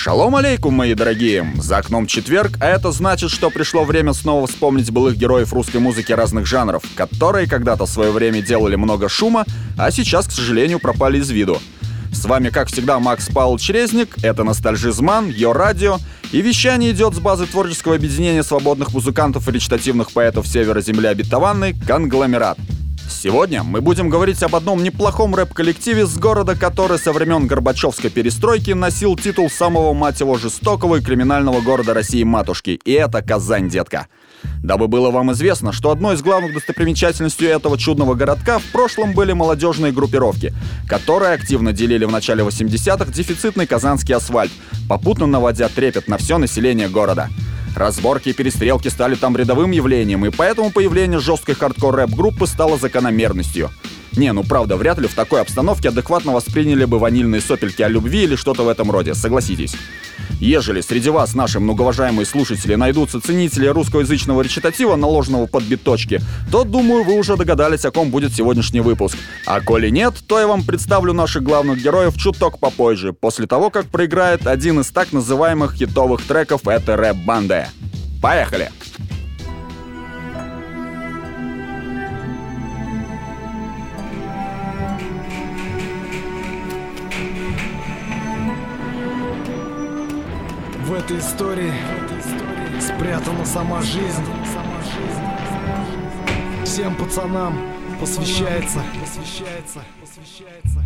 Шалом алейкум, мои дорогие! За окном четверг, а это значит, что пришло время снова вспомнить былых героев русской музыки разных жанров, которые когда-то в свое время делали много шума, а сейчас, к сожалению, пропали из виду. С вами, как всегда, Макс Павел Черезник, это Ностальжизман, Йо Радио, и вещание идет с базы творческого объединения свободных музыкантов и речитативных поэтов Севера Земли Обетованной «Конгломерат». Сегодня мы будем говорить об одном неплохом рэп-коллективе с города, который со времен Горбачевской перестройки носил титул самого, мать его, жестокого и криминального города России матушки. И это Казань, детка. Дабы было вам известно, что одной из главных достопримечательностей этого чудного городка в прошлом были молодежные группировки, которые активно делили в начале 80-х дефицитный казанский асфальт, попутно наводя трепет на все население города. Разборки и перестрелки стали там рядовым явлением, и поэтому появление жесткой хардкор-рэп-группы стало закономерностью. Не, ну правда, вряд ли в такой обстановке адекватно восприняли бы ванильные сопельки о любви или что-то в этом роде, согласитесь. Ежели среди вас, наши многоуважаемые слушатели, найдутся ценители русскоязычного речитатива, наложенного под биточки, то, думаю, вы уже догадались, о ком будет сегодняшний выпуск. А коли нет, то я вам представлю наших главных героев чуток попозже, после того, как проиграет один из так называемых хитовых треков этой рэп-банды. Поехали! В этой истории спрятана сама жизнь. Всем пацанам посвящается. посвящается, посвящается.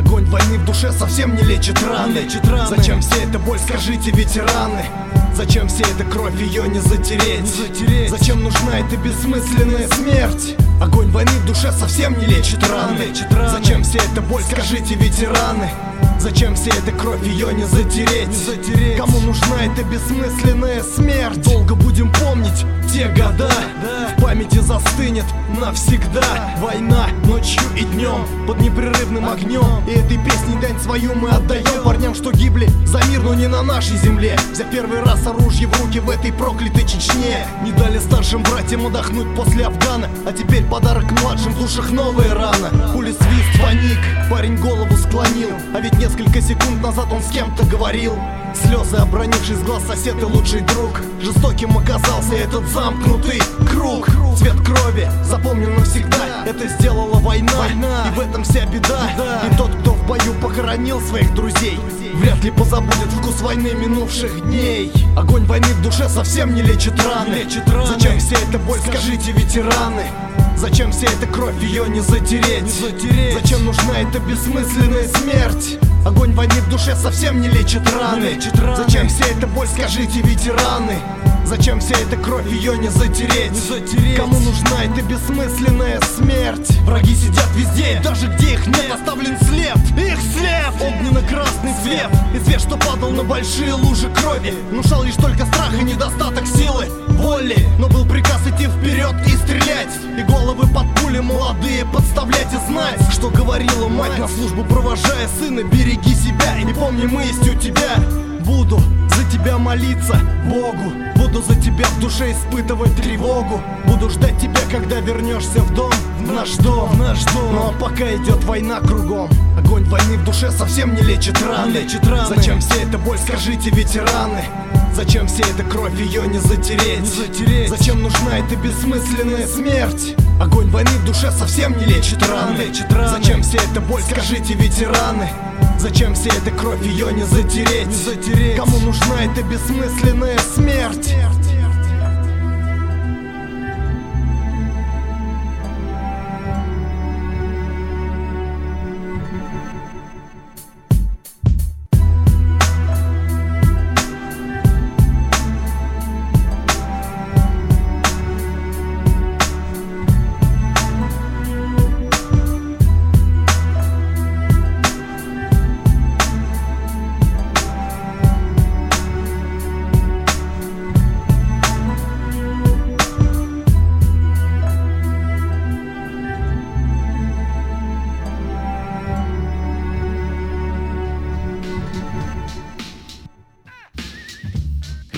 Огонь войны в душе совсем не лечит раны. Зачем все это боль, скажите, ветераны? Зачем вся эта кровь, ее не затереть? не затереть? Зачем нужна эта бессмысленная смерть? Огонь войны в душе совсем не лечит раны. лечит раны. Зачем вся эта боль, скажите, ветераны? Зачем вся эта кровь, ее не затереть? не затереть? Кому нужна эта бессмысленная смерть? Долго будем помнить те года да. В памяти застынет навсегда. Война ночью и днем Под непрерывным огнем. И этой песней дань свою мы отдаем Парням, что гибли за мир, но не на нашей земле. За первый раз оружие в руки в этой проклятой Чечне. Не дали старшим братьям отдохнуть после Афгана. А теперь подарок младшим в душах новая рана. Пули свист, паник, парень голову склонил. А ведь несколько секунд назад он с кем-то говорил. Слезы, обронившись глаз сосед и лучший друг. Жестоким оказался этот замкнутый круг. Цвет крови запомнил навсегда Это сделала война, война. И в этом вся беда. беда И тот, кто в бою похоронил своих друзей Вряд ли позабудет вкус войны минувших дней Огонь войны в душе совсем не лечит раны, лечит раны. Зачем вся эта боль, скажите, ветераны? Зачем вся эта кровь, ее не затереть? не затереть? Зачем нужна эта бессмысленная смерть? Огонь войны в душе совсем не лечит раны, не лечит раны. Зачем вся эта боль, скажите, ветераны? Зачем вся эта кровь, ее не затереть? не затереть? Кому нужна эта бессмысленная смерть? Враги сидят везде, даже где их нет. Оставлен след, их след. Огненно-красный свет. И свет, что падал на большие лужи крови. Внушал лишь только страх и недостаток силы Воли, но был приказ идти вперед и стрелять. И головы под пули молодые подставлять и знать Что говорила мать. На службу провожая сына Береги себя. И не помни мы есть у тебя. Буду за тебя молиться Богу Буду за тебя в душе испытывать тревогу Буду ждать тебя, когда вернешься в дом В наш дом, в наш дом Ну а пока идет война кругом Огонь войны в душе совсем не лечит раны, лечит раны. Зачем вся эта боль, скажите, ветераны? Зачем вся эта кровь, ее не затереть? не затереть? Зачем нужна эта бессмысленная смерть? Огонь войны в душе совсем не лечит раны, лечит раны. Зачем вся эта боль, скажите, ветераны? Зачем вся эта кровь, ее не затереть? не затереть? Кому нужна эта бессмысленная смерть?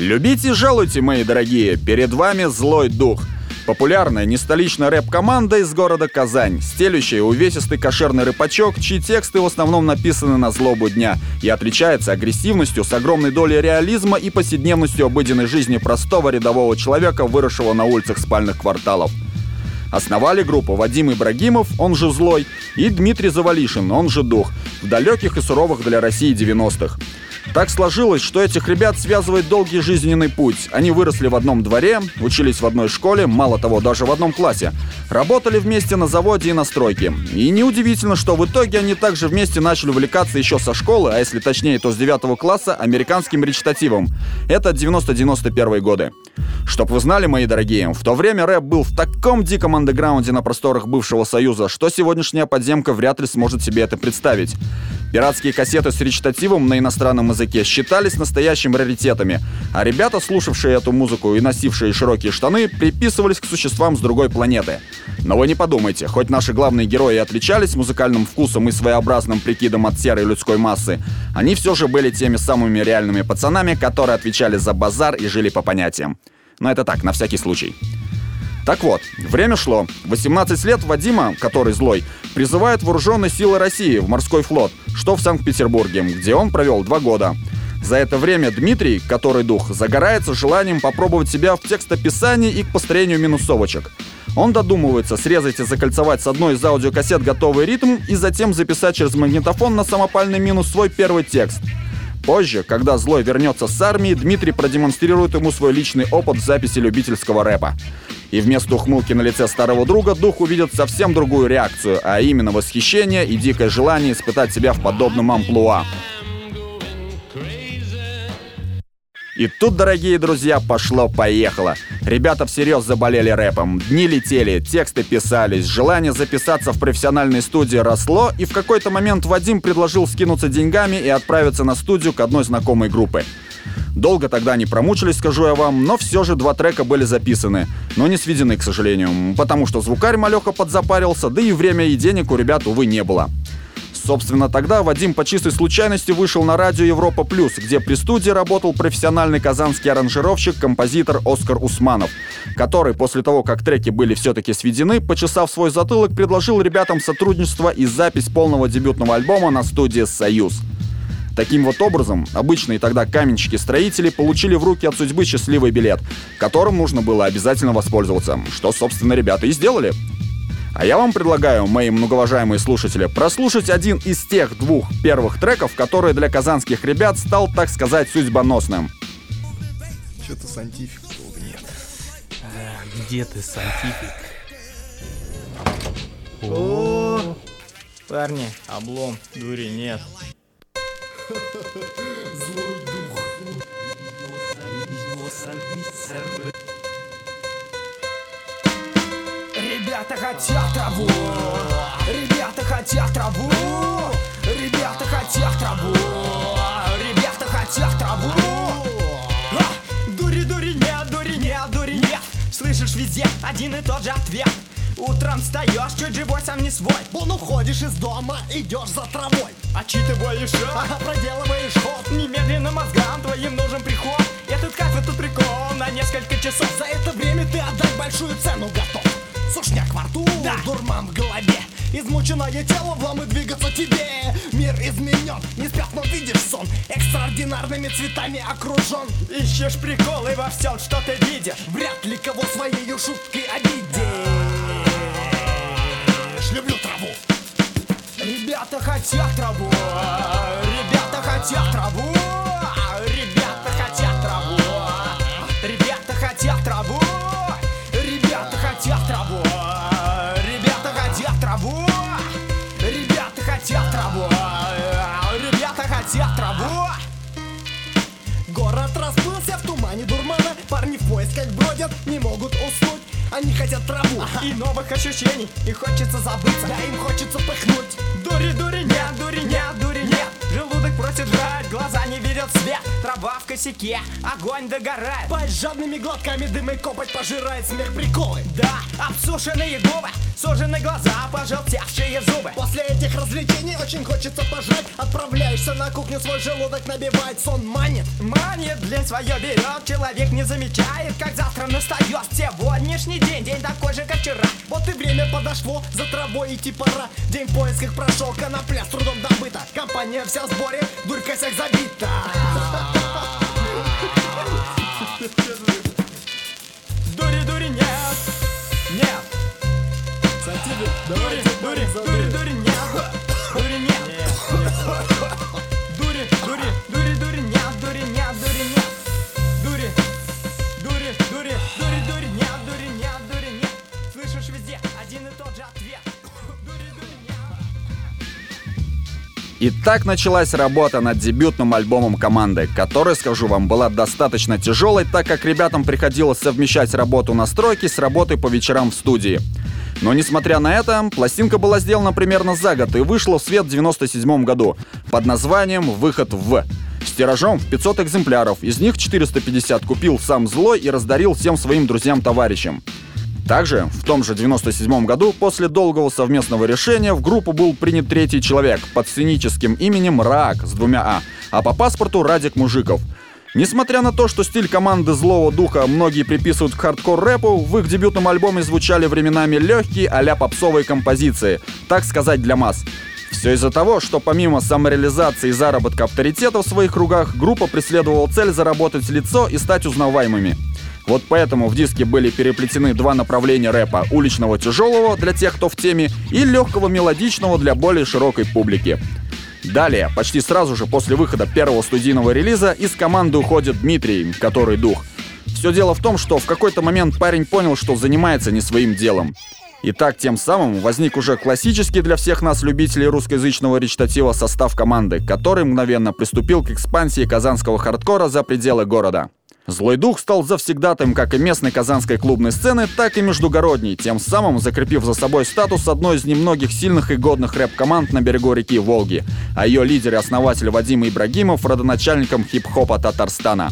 Любите и жалуйте, мои дорогие, перед вами злой дух. Популярная нестоличная рэп-команда из города Казань, стелющая увесистый кошерный рыбачок, чьи тексты в основном написаны на злобу дня и отличается агрессивностью с огромной долей реализма и повседневностью обыденной жизни простого рядового человека, выросшего на улицах спальных кварталов. Основали группу Вадим Ибрагимов, он же Злой, и Дмитрий Завалишин, он же Дух, в далеких и суровых для России 90-х. Так сложилось, что этих ребят связывает долгий жизненный путь. Они выросли в одном дворе, учились в одной школе, мало того, даже в одном классе. Работали вместе на заводе и на стройке. И неудивительно, что в итоге они также вместе начали увлекаться еще со школы, а если точнее, то с 9 класса, американским речитативом. Это 90-91 годы. Чтоб вы знали, мои дорогие, в то время рэп был в таком диком андеграунде на просторах бывшего Союза, что сегодняшняя подземка вряд ли сможет себе это представить. Пиратские кассеты с речитативом на иностранном языке считались настоящими раритетами, а ребята, слушавшие эту музыку и носившие широкие штаны, приписывались к существам с другой планеты. Но вы не подумайте, хоть наши главные герои отличались музыкальным вкусом и своеобразным прикидом от серой людской массы, они все же были теми самыми реальными пацанами, которые отвечали за базар и жили по понятиям. Но это так, на всякий случай. Так вот, время шло. 18 лет Вадима, который злой, призывает вооруженные силы России в морской флот, что в Санкт-Петербурге, где он провел два года. За это время Дмитрий, который дух, загорается желанием попробовать себя в текстописании и к построению минусовочек. Он додумывается срезать и закольцевать с одной из аудиокассет готовый ритм и затем записать через магнитофон на самопальный минус свой первый текст — Позже, когда Злой вернется с армии, Дмитрий продемонстрирует ему свой личный опыт записи любительского рэпа. И вместо ухмылки на лице старого друга дух увидит совсем другую реакцию, а именно восхищение и дикое желание испытать себя в подобном амплуа. И тут, дорогие друзья, пошло-поехало. Ребята всерьез заболели рэпом. Дни летели, тексты писались, желание записаться в профессиональной студии росло, и в какой-то момент Вадим предложил скинуться деньгами и отправиться на студию к одной знакомой группы. Долго тогда не промучились, скажу я вам, но все же два трека были записаны, но не сведены, к сожалению, потому что звукарь малеха подзапарился, да и время и денег у ребят, увы, не было. Собственно, тогда Вадим по чистой случайности вышел на радио Европа Плюс, где при студии работал профессиональный казанский аранжировщик, композитор Оскар Усманов, который после того, как треки были все-таки сведены, почесав свой затылок, предложил ребятам сотрудничество и запись полного дебютного альбома на студии «Союз». Таким вот образом, обычные тогда каменщики-строители получили в руки от судьбы счастливый билет, которым нужно было обязательно воспользоваться, что, собственно, ребята и сделали. А я вам предлагаю, мои многоуважаемые слушатели, прослушать один из тех двух первых треков, который для казанских ребят стал, так сказать, судьбоносным. Что-то сантифик долго нет. А, где ты, сантифик? О, парни, облом, дури нет. Злой дух. Ребята хотят траву, ребята хотят траву, ребята хотят траву, ребята хотят траву. А, дури, дури, нет, дури, нет, дури, нет. Слышишь везде один и тот же ответ. Утром встаешь, чуть живой, сам не свой. Вон уходишь из дома, идешь за травой. Отчитываешь Ага, проделываешь ход. немедленно мозгам твоим нужен приход. Этот кайф, этот прикол на несколько часов. За это время ты отдать большую цену готов. Сушняк во рту, Да. дурман в голове. Измученное тело влом и двигаться тебе. Мир изменен, не спят, но видишь сон. Экстраординарными цветами окружен. Ищешь приколы во всем, что ты видишь. Вряд ли кого своей шуткой обидишь. Люблю траву. Ребята хотят траву, ребята хотят траву, расплылся в тумане дурмана Парни в поисках бродят, не могут уснуть Они хотят траву И новых ощущений, и хочется забыться. Да им хочется пыхнуть Дури, дури, нет, дури, нет, дури, нет. Желудок просит жрать, глаза не видят свет Трава в косяке, огонь догорает. Пасть жадными глотками дым и копоть пожирает смех приколы. Да, обсушенные губы, сужены глаза, пожелтевшие зубы. После этих развлечений очень хочется пожрать. Отправляешься на кухню, свой желудок набивает сон. Манит. Манит для свое берет, человек не замечает, как завтра настает Сегодняшний день, день такой же, как вчера. Вот и время подошло, за травой идти пора. День в поисках прошел, конопля с трудом добыта Компания вся в сборе, дурь косяк забита И так началась работа над дебютным альбомом команды, которая, скажу вам, была достаточно тяжелой, так как ребятам приходилось совмещать работу на стройке с работой по вечерам в студии. Но несмотря на это, пластинка была сделана примерно за год и вышла в свет в 97 году под названием «Выход в». С тиражом в 500 экземпляров, из них 450 купил сам Злой и раздарил всем своим друзьям-товарищам. Также в том же 97 году после долгого совместного решения в группу был принят третий человек под сценическим именем Рак с двумя А, а по паспорту Радик Мужиков. Несмотря на то, что стиль команды Злого Духа многие приписывают к хардкор-рэпу, в их дебютном альбоме звучали временами легкие а попсовые композиции, так сказать, для масс. Все из-за того, что помимо самореализации и заработка авторитета в своих кругах, группа преследовала цель заработать лицо и стать узнаваемыми. Вот поэтому в диске были переплетены два направления рэпа – уличного тяжелого для тех, кто в теме, и легкого мелодичного для более широкой публики. Далее, почти сразу же после выхода первого студийного релиза, из команды уходит Дмитрий, который дух. Все дело в том, что в какой-то момент парень понял, что занимается не своим делом. И так тем самым возник уже классический для всех нас любителей русскоязычного речитатива состав команды, который мгновенно приступил к экспансии казанского хардкора за пределы города. Злой дух стал завсегдатаем как и местной казанской клубной сцены, так и междугородней, тем самым закрепив за собой статус одной из немногих сильных и годных рэп-команд на берегу реки Волги, а ее лидер и основатель Вадим Ибрагимов родоначальником хип-хопа Татарстана.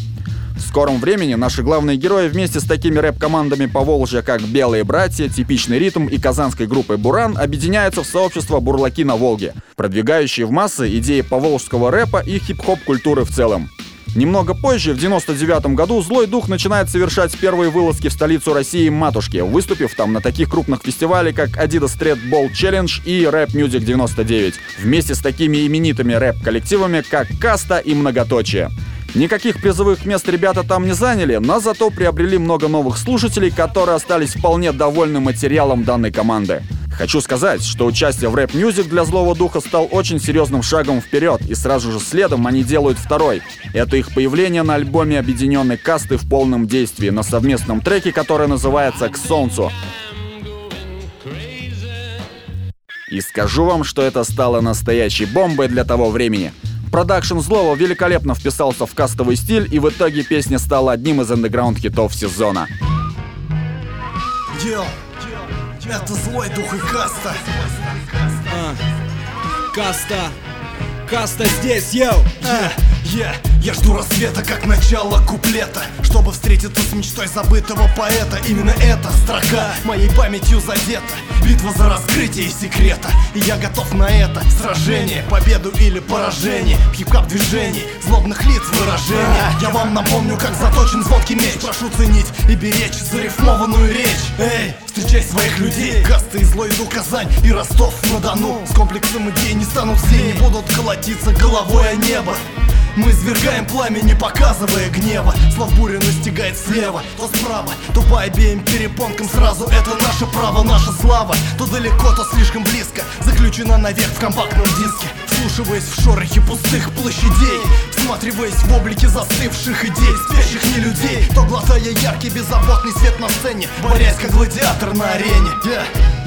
В скором времени наши главные герои вместе с такими рэп-командами по Волжье, как «Белые братья», «Типичный ритм» и казанской группой «Буран» объединяются в сообщество «Бурлаки на Волге», продвигающие в массы идеи поволжского рэпа и хип-хоп культуры в целом. Немного позже, в 99 году, Злой Дух начинает совершать первые вылазки в столицу России Матушки, выступив там на таких крупных фестивалях, как Adidas Street Ball Challenge и Rap Music 99, вместе с такими именитыми рэп-коллективами, как Каста и Многоточие. Никаких призовых мест ребята там не заняли, но зато приобрели много новых слушателей, которые остались вполне довольны материалом данной команды. Хочу сказать, что участие в рэп-мюзик для Злого Духа стал очень серьезным шагом вперед, и сразу же следом они делают второй. Это их появление на альбоме объединенной касты в полном действии на совместном треке, который называется «К солнцу». И скажу вам, что это стало настоящей бомбой для того времени. Продакшн Злого великолепно вписался в кастовый стиль, и в итоге песня стала одним из андеграунд-хитов сезона. Йоу, это Злой Дух и Каста. Каста. Каста здесь, йоу. Я, я, я жду рассвета, как начало куплета. Чтобы встретиться с мечтой забытого поэта. Именно эта строка моей памятью задета. Битва за раскрытие секрета. И я готов на это сражение. Победу или поражение. В хип-хап движении Злобных лиц выражения Я вам напомню, как заточен звонкий меч. Прошу ценить и беречь зарифмованную речь. Эй, встречай своих людей. Касты и злой дух Казань и Ростов-на-Дону. С комплексом идей не станут все Не будут колотиться головой о небо. Мы свергаем пламя, не показывая гнева. Слав буря настигает слева, то справа. То по обеим перепонкам сразу Это наше право, наша слава. То далеко, то слишком близко. Заключена навек в компактном диске Вслушиваясь в шорохи пустых площадей. Всматриваясь в облики застывших идей Спящих не людей. То глотая яркий беззаботный свет на сцене. Борясь как гладиатор на арене. Yeah.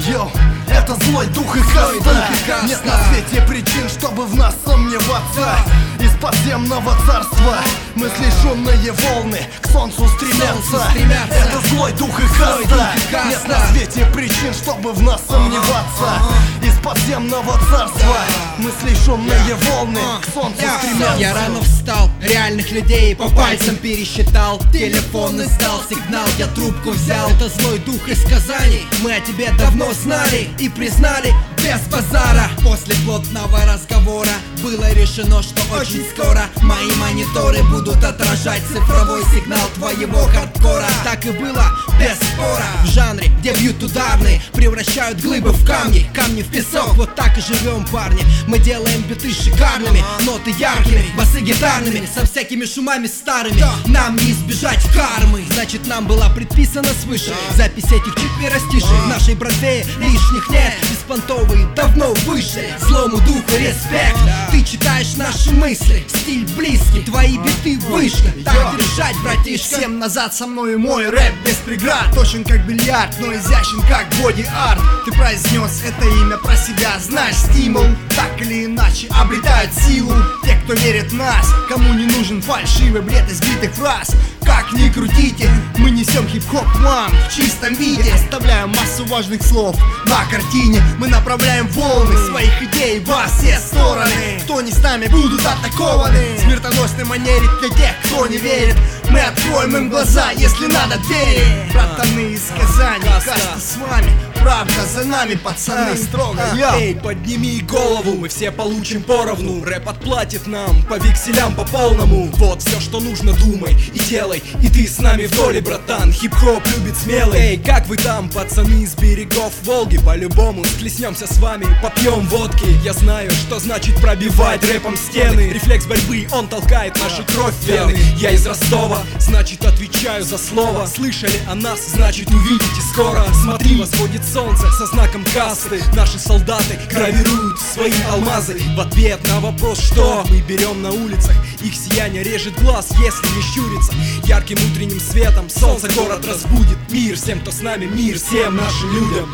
Йоу, это злой дух и каста Нет на свете причин, чтобы в нас сомневаться Из подземного царства. Мысли шумные волны к солнцу стремятся, стремятся. Это злой дух и каста. Нет на свете причин, чтобы в нас сомневаться. Из подземного царства. Мысли шумные волны к солнцу стремятся. Я рано встал, реальных людей по пальцам пересчитал. Телефон издал сигнал, я трубку взял. Это злой дух из Казани, мы о тебе давно знали И признали без базара. После плотного разговора было решено, что очень скоро Мои мониторы будут отражать цифровой сигнал твоего хардкора. Так и было, без спора. В жанре, где бьют ударные Превращают глыбы в камни, камни в песок. Вот так и живем, парни. Мы делаем биты шикарными, ноты яркими Басы гитарными, со всякими шумами старыми. Нам не избежать кармы. Значит, нам была предписана свыше Запись этих четверостишей В нашей братве лишних нет Беспонтовые давно выше. Злому духу респект. Ты читаешь наши мысли Стиль близкий, твои биты вышка. Так держать, братишка. Всем назад со мной мой рэп без преград Точен как бильярд, но изящен как боди-арт. Ты произнес это имя про себя, знаешь стимул. Так или иначе обретают силу Те, кто верит в нас, кому не нужен фальшивый бред избитых фраз? Как ни крутите, мы несем хип-хоп вам в чистом виде. Оставляем массу важных слов на картине. Мы направляем волны своих идей во все стороны. Кто не с нами, будут атакованы. Смертоносной манере для тех, кто не верит Мы откроем им глаза, если надо верить. Братаны из Казани, каста с вами Правда за нами, пацаны, строго. Йо. Эй, подними голову, мы все получим поровну. Рэп отплатит нам по векселям по полному. Вот все, что нужно, думай и делай. И ты с нами в доле, братан, хип-хоп любит смелый. Эй, как вы там, пацаны с берегов Волги? По-любому схлестнемся с вами, попьем водки. Я знаю, что значит пробивать рэпом стены. Рефлекс борьбы, он толкает нашу кровь вены. Я из Ростова, значит отвечаю за слово. Слышали о нас, значит увидите скоро. Смотри, восходит солнце со знаком касты. Наши солдаты гравируют свои алмазы. В ответ на вопрос, что мы берем на улицах Их сияние режет глаз, если не щурится. Ярким утренним светом солнце город разбудит. Мир всем, кто с нами, мир всем нашим людям.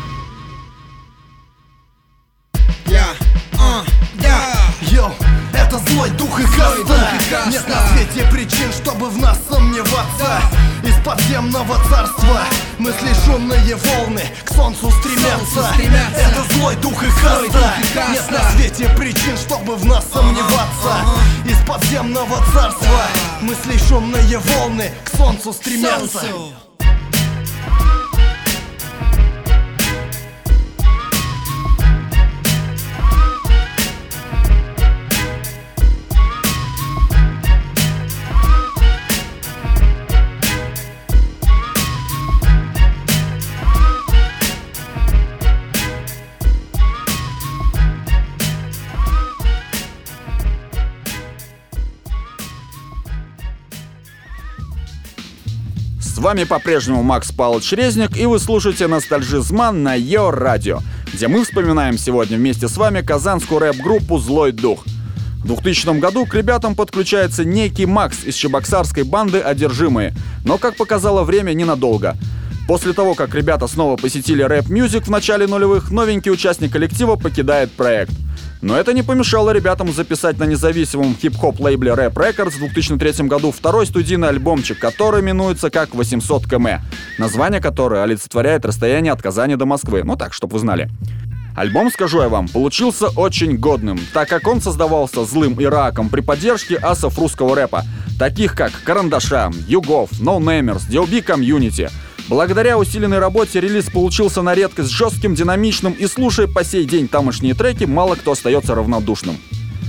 Я, а, я. Йоу, это злой дух и каста. Нет на свете причин, чтобы в нас сомневаться. Из подземного царства Мысли шумные волны к солнцу стремятся. Это злой дух и каста дух и каста. Нет на свете причин, чтобы в нас сомневаться. Из подземного царства Мысли шумные волны к солнцу стремятся вами по-прежнему Макс Павлович Резник, и вы слушаете Ностальжизман на Йо Радио, где мы вспоминаем сегодня вместе с вами казанскую рэп-группу «Злой дух». В 2000 году к ребятам подключается некий Макс из чебоксарской банды «Одержимые», но, как показало время, ненадолго. После того, как ребята снова посетили рэп-мюзик в начале нулевых, новенький участник коллектива покидает проект. Но это не помешало ребятам записать на независимом хип-хоп лейбле Rap Records в 2003 году второй студийный альбомчик, который именуется как 800 км, название которое олицетворяет расстояние от Казани до Москвы, ну так, чтобы вы знали. Альбом, скажу я вам, получился очень годным, так как он создавался злым Ираком при поддержке асов русского рэпа, таких как Карандаша, Югов, No Namers, DLB Community. Благодаря усиленной работе релиз получился на редкость жестким, динамичным и слушая по сей день тамошние треки, мало кто остается равнодушным.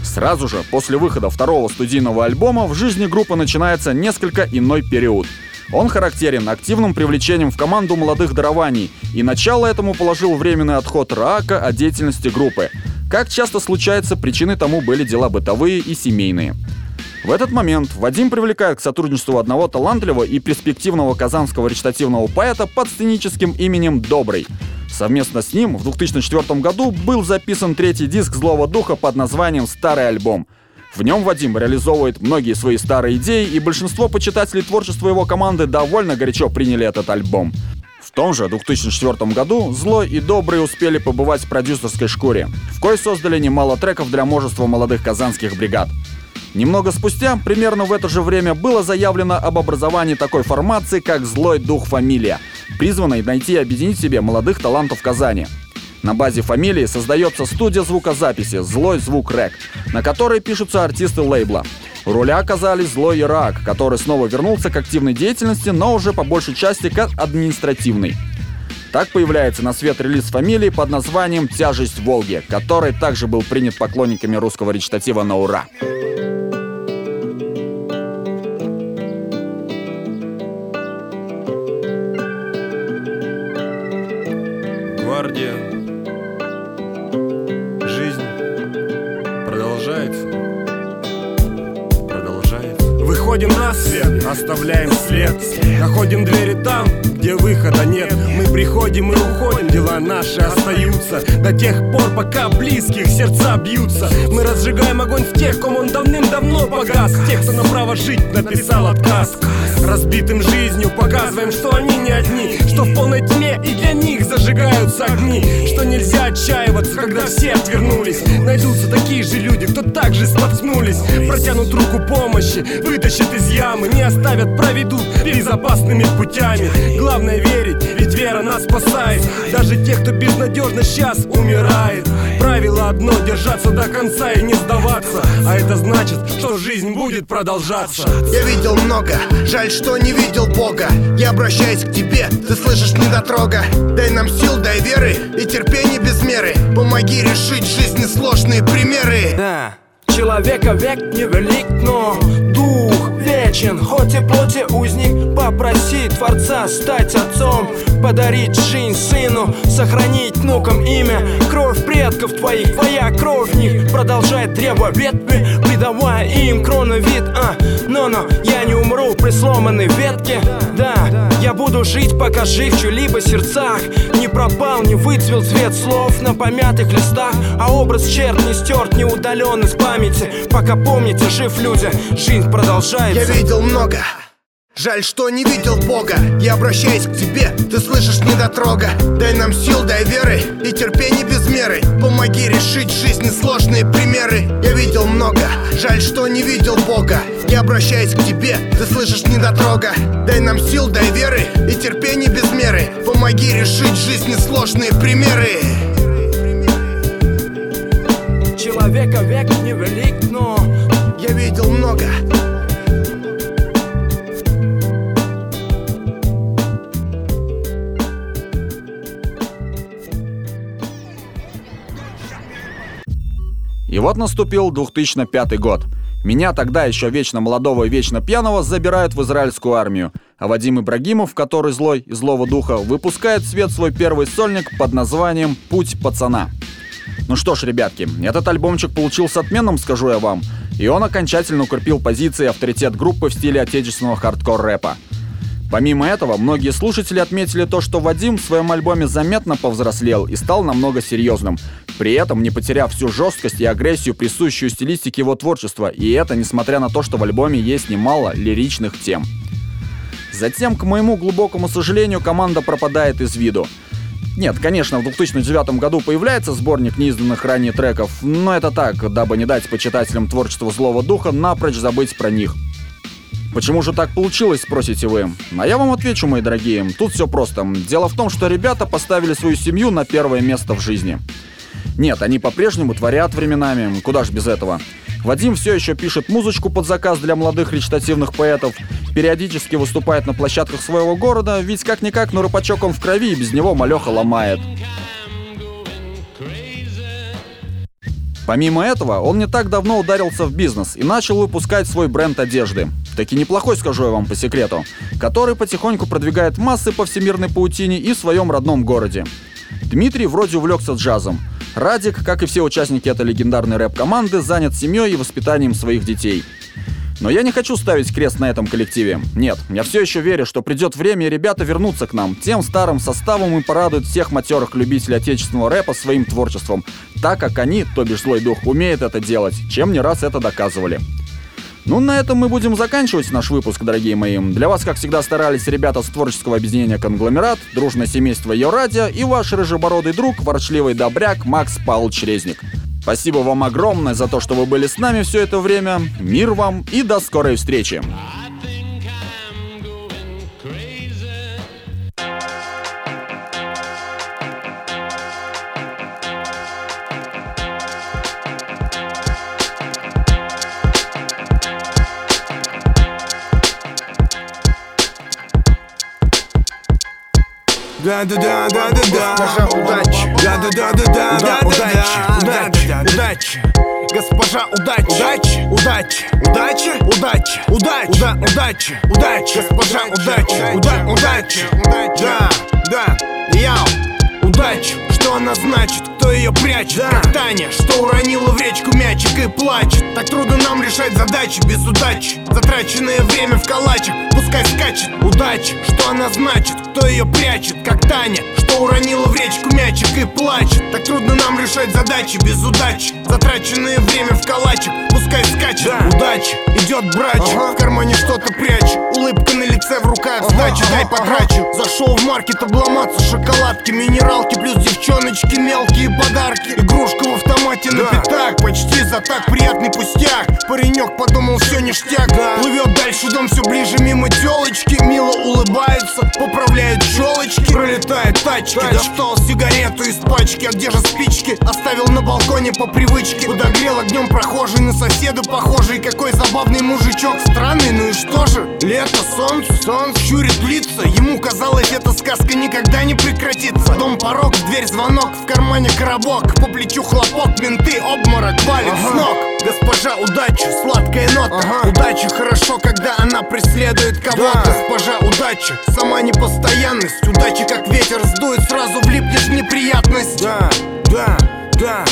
Сразу же, после выхода второго студийного альбома, в жизни группы начинается несколько иной период. Он характерен активным привлечением в команду молодых дарований, и начало этому положил временный отход Раака от деятельности группы. Как часто случается, причиной тому были дела бытовые и семейные. В этот момент Вадим привлекает к сотрудничеству одного талантливого и перспективного казанского речитативного поэта под сценическим именем Добрый. Совместно с ним в 2004 году был записан третий диск «Злого духа» под названием «Старый альбом». В нем Вадим реализовывает многие свои старые идеи, и большинство почитателей творчества его команды довольно горячо приняли этот альбом. В том же 2004 году Злой и Добрый успели побывать в продюсерской шкуре, в кой создали немало треков для множества молодых казанских бригад. Немного спустя, примерно в это же время, было заявлено об образовании такой формации, как «Злой дух фамилия», призванной найти и объединить себе молодых талантов Казани. На базе фамилии создается студия звукозаписи «Злой звук рэк», на которой пишутся артисты лейбла. В роли оказались Злой и Рак, который снова вернулся к активной деятельности, но уже по большей части как административный. Так появляется на свет релиз фамилии под названием «Тяжесть Волги», который также был принят поклонниками русского речитатива на ура. Оставляем след. Находим двери там, где выхода нет. Мы приходим и уходим, дела наши остаются. До тех пор, пока близких сердца бьются. Мы разжигаем огонь в тех, ком он давным-давно погас. Тех, кто на право жить написал отказ Разбитым жизнью. Показываем, что они не одни Что в полной тьме и для них зажигаются огни. Что нельзя отчаиваться, когда все отвернулись. Найдутся такие же люди, кто также споткнулись Протянут руку помощи, вытащат из ямы Не оставят, проведут безопасными путями. Главное верить, ведь вера нас спасает. Даже тех, кто безнадежно сейчас умирает. Правило одно, держаться до конца и не сдаваться. А это значит, что жизнь будет продолжаться. Я видел много, жаль, что не видел Бога. Я обращаюсь к тебе, ты слышишь недотрога Дай нам сил, дай веры и терпения без меры. Помоги решить жизни сложные примеры. Да, человека век невелик, но дух вечен. Хоть и плоти узник, попроси Творца стать отцом. Подарить жизнь сыну, сохранить внукам имя. Кровь предков твоих, твоя кровь в них. Продолжает древо ветви, придавая им кроновид. А, Но-но, я не умру при сломанной ветке. Да, я буду жить, пока жив в чьих-либо сердцах Не пропал, не выцвел цвет слов на помятых листах А образ черт не стерт, не удален из памяти. Пока помните, жив люди, жизнь продолжается. Я видел много Жаль, что не видел Бога. Я обращаюсь к тебе, ты слышишь недотрога. Дай нам сил, дай веры и терпения без меры. Помоги решить в жизни сложные примеры. Я видел много, жаль, что не видел Бога. Я обращаюсь к тебе, ты слышишь недотрога. Дай нам сил, дай веры и терпения без меры. Помоги решить в жизни сложные примеры И вот наступил 2005 год. Меня тогда еще вечно молодого и вечно пьяного забирают в израильскую армию, а Вадим Ибрагимов, который злой и злого духа, выпускает в свет свой первый сольник под названием «Путь пацана». Ну что ж, ребятки, этот альбомчик получился отменным, скажу я вам, и он окончательно укрепил позиции и авторитет группы в стиле отечественного хардкор-рэпа. Помимо этого, многие слушатели отметили то, что Вадим в своем альбоме заметно повзрослел и стал намного серьезным, при этом не потеряв всю жесткость и агрессию, присущую стилистике его творчества, и это несмотря на то, что в альбоме есть немало лиричных тем. Затем, к моему глубокому сожалению, команда пропадает из виду. Нет, конечно, в 2009 году появляется сборник неизданных ранее треков, но это так, дабы не дать почитателям творчества злого духа напрочь забыть про них. Почему же так получилось, спросите вы? А я вам отвечу, мои дорогие. Тут все просто. Дело в том, что ребята поставили свою семью на первое место в жизни. Нет, они по-прежнему творят временами, куда ж без этого. Вадим все еще пишет музычку под заказ для молодых речитативных поэтов, периодически выступает на площадках своего города, ведь как-никак, но рыбачок он в крови, и без него малеха ломает. Помимо этого, он не так давно ударился в бизнес и начал выпускать свой бренд одежды. Таки неплохой, скажу я вам по секрету, который потихоньку продвигает массы по всемирной паутине и в своем родном городе. Дмитрий вроде увлекся джазом. Радик, как и все участники этой легендарной рэп-команды, занят семьей и воспитанием своих детей. Но я не хочу ставить крест на этом коллективе. Нет, я все еще верю, что придет время, и ребята вернутся к нам, тем старым составом и порадуют всех матерых любителей отечественного рэпа своим творчеством, так как они, то бишь злой дух, умеют это делать, чем не раз это доказывали. Ну, на этом мы будем заканчивать наш выпуск, дорогие мои. Для вас, как всегда, старались ребята с творческого объединения «Конгломерат», дружное семейство Ее Радио и ваш рыжебородый друг, ворчливый добряк Макс Павлович Резник. Спасибо вам огромное за то, что вы были с нами все это время. Мир вам и до скорой встречи. Да да да да да да Госпожа удачи. Да да да да да да удачи Удачи Удачи. Госпожа удачи. Удачи. Удачи. Удачи. Удачи. Удачи. Уда удачи. Удачи. Госпожа удачи. Уда удачи. Да Да. Яу. Удачи. Что она значит? Кто ее прячет? Как Таня? Что уронила в речку мячик и плачет? Так трудно нам решать задачи без удачи. Затраченное время в калачах. Пускай скачет. Удачи. Что она значит? Кто ее прячет? Как Таня Что уронила в речку мячик и плачет Так трудно нам решать задачи без удачи Затраченное время в калачах Пускай скачет. Удачи. Идет брач. В кармане что-то прячет Улыбка на лице в руках Сдачи. дай потрачу. Зашел в маркет обломаться Шоколадки, минералки Плюс девчоночки мелкие подарки. Игрушка в автомате на пятак. Почти за так приятный пустяк. Паренек подумал все ништяк. Плывет дальше дом все ближе мимо телочки Мило улыбаются, поправляют челочки Пролетает тачки, достал сигарету из пачки. А где же спички? Оставил на балконе по привычке. Подогрел огнем прохожий на соседа похожий Какой забавный мужичок, странный, ну и что же? Лето, солнце, солнце щурит лица. Ему казалось, эта сказка никогда не прекратится. Дом порог, дверь звонок, в кармане коробок. По плечу хлопок, менты, обморок, валит с ног. Госпожа удачи, сладкая нота. Удача хорошо, когда она преследует кого-то. Госпожа удачи, сама непостоянность. Удача как ветер сдует, сразу влипнешь в неприятность. Да, да, да.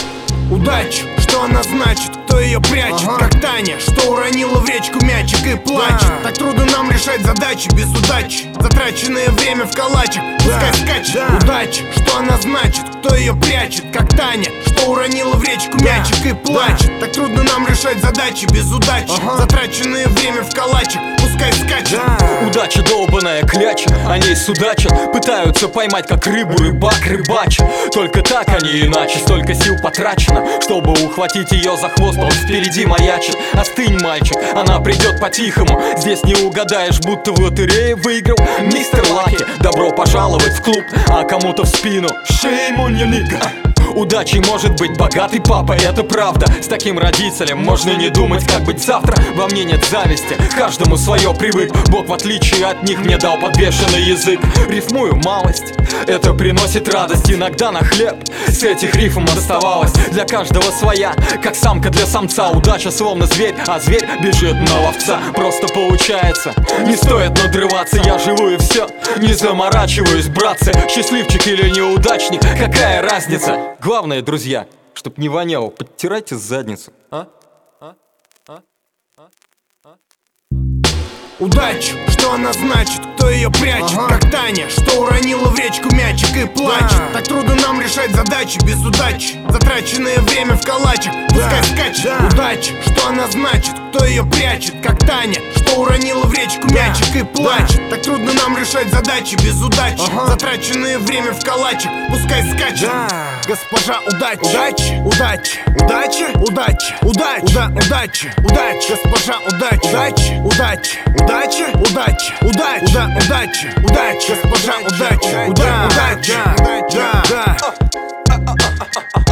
Удача, что она значит, кто ее прячет Как Таня, что уронила в речку мячик и плачет Так трудно нам решать задачи без удачи Затраченное время в калачах, пускай скачет. Удача, что она значит, кто ее прячет Как Таня, что уронила в речку мячик и плачет Так трудно нам решать задачи без удачи Затраченное время в калачах, пускай скачет Удача долбаная кляча, о ней судачат. Пытаются поймать как рыбу рыбак рыбачит Только так, а иначе, столько сил потрачено. Чтобы ухватить ее за хвост, он впереди маячит. Остынь, мальчик, она придет по-тихому. Здесь не угадаешь, будто в лотерее выиграл Мистер Лаки, добро пожаловать в клуб А кому-то в спину. Shame on you, nigga Удачей может быть богатый папа, это правда. С таким родителем можно не думать, как быть завтра. Во мне нет зависти, каждому свое привык. Бог в отличие от них мне дал подвешенный язык. Рифмую малость, это приносит радость. Иногда на хлеб с этих рифм оставалось. Для каждого своя, как самка для самца. Удача словно зверь, а зверь бежит на ловца. Просто получается, не стоит надрываться. Я живу и все, не заморачиваюсь, братцы. Счастливчик или неудачник, какая разница? Главное, друзья, чтоб не воняло, подтирайте задницу, а? Удача, что она значит, кто ее прячет? Как Таня, что уронила в речку мячик и плачет Так трудно нам решать задачи без удачи. Затраченное время в калачах, пускай скачет. Удача, что она значит, кто ее прячет? Как Таня, уронила в речку мячик и плачет Так трудно нам решать задачи без удачи Затраченное время в калачах, пускай скачет Госпожа удачи Удачи, удачи, удачи, удачи, удачи, Уда, удачи, удачи, госпожа удачи Удачи, удачи, удачи, удачи, удачи, Уда, удачи, удачи, госпожа удачи Уда, удачи, да, да, да.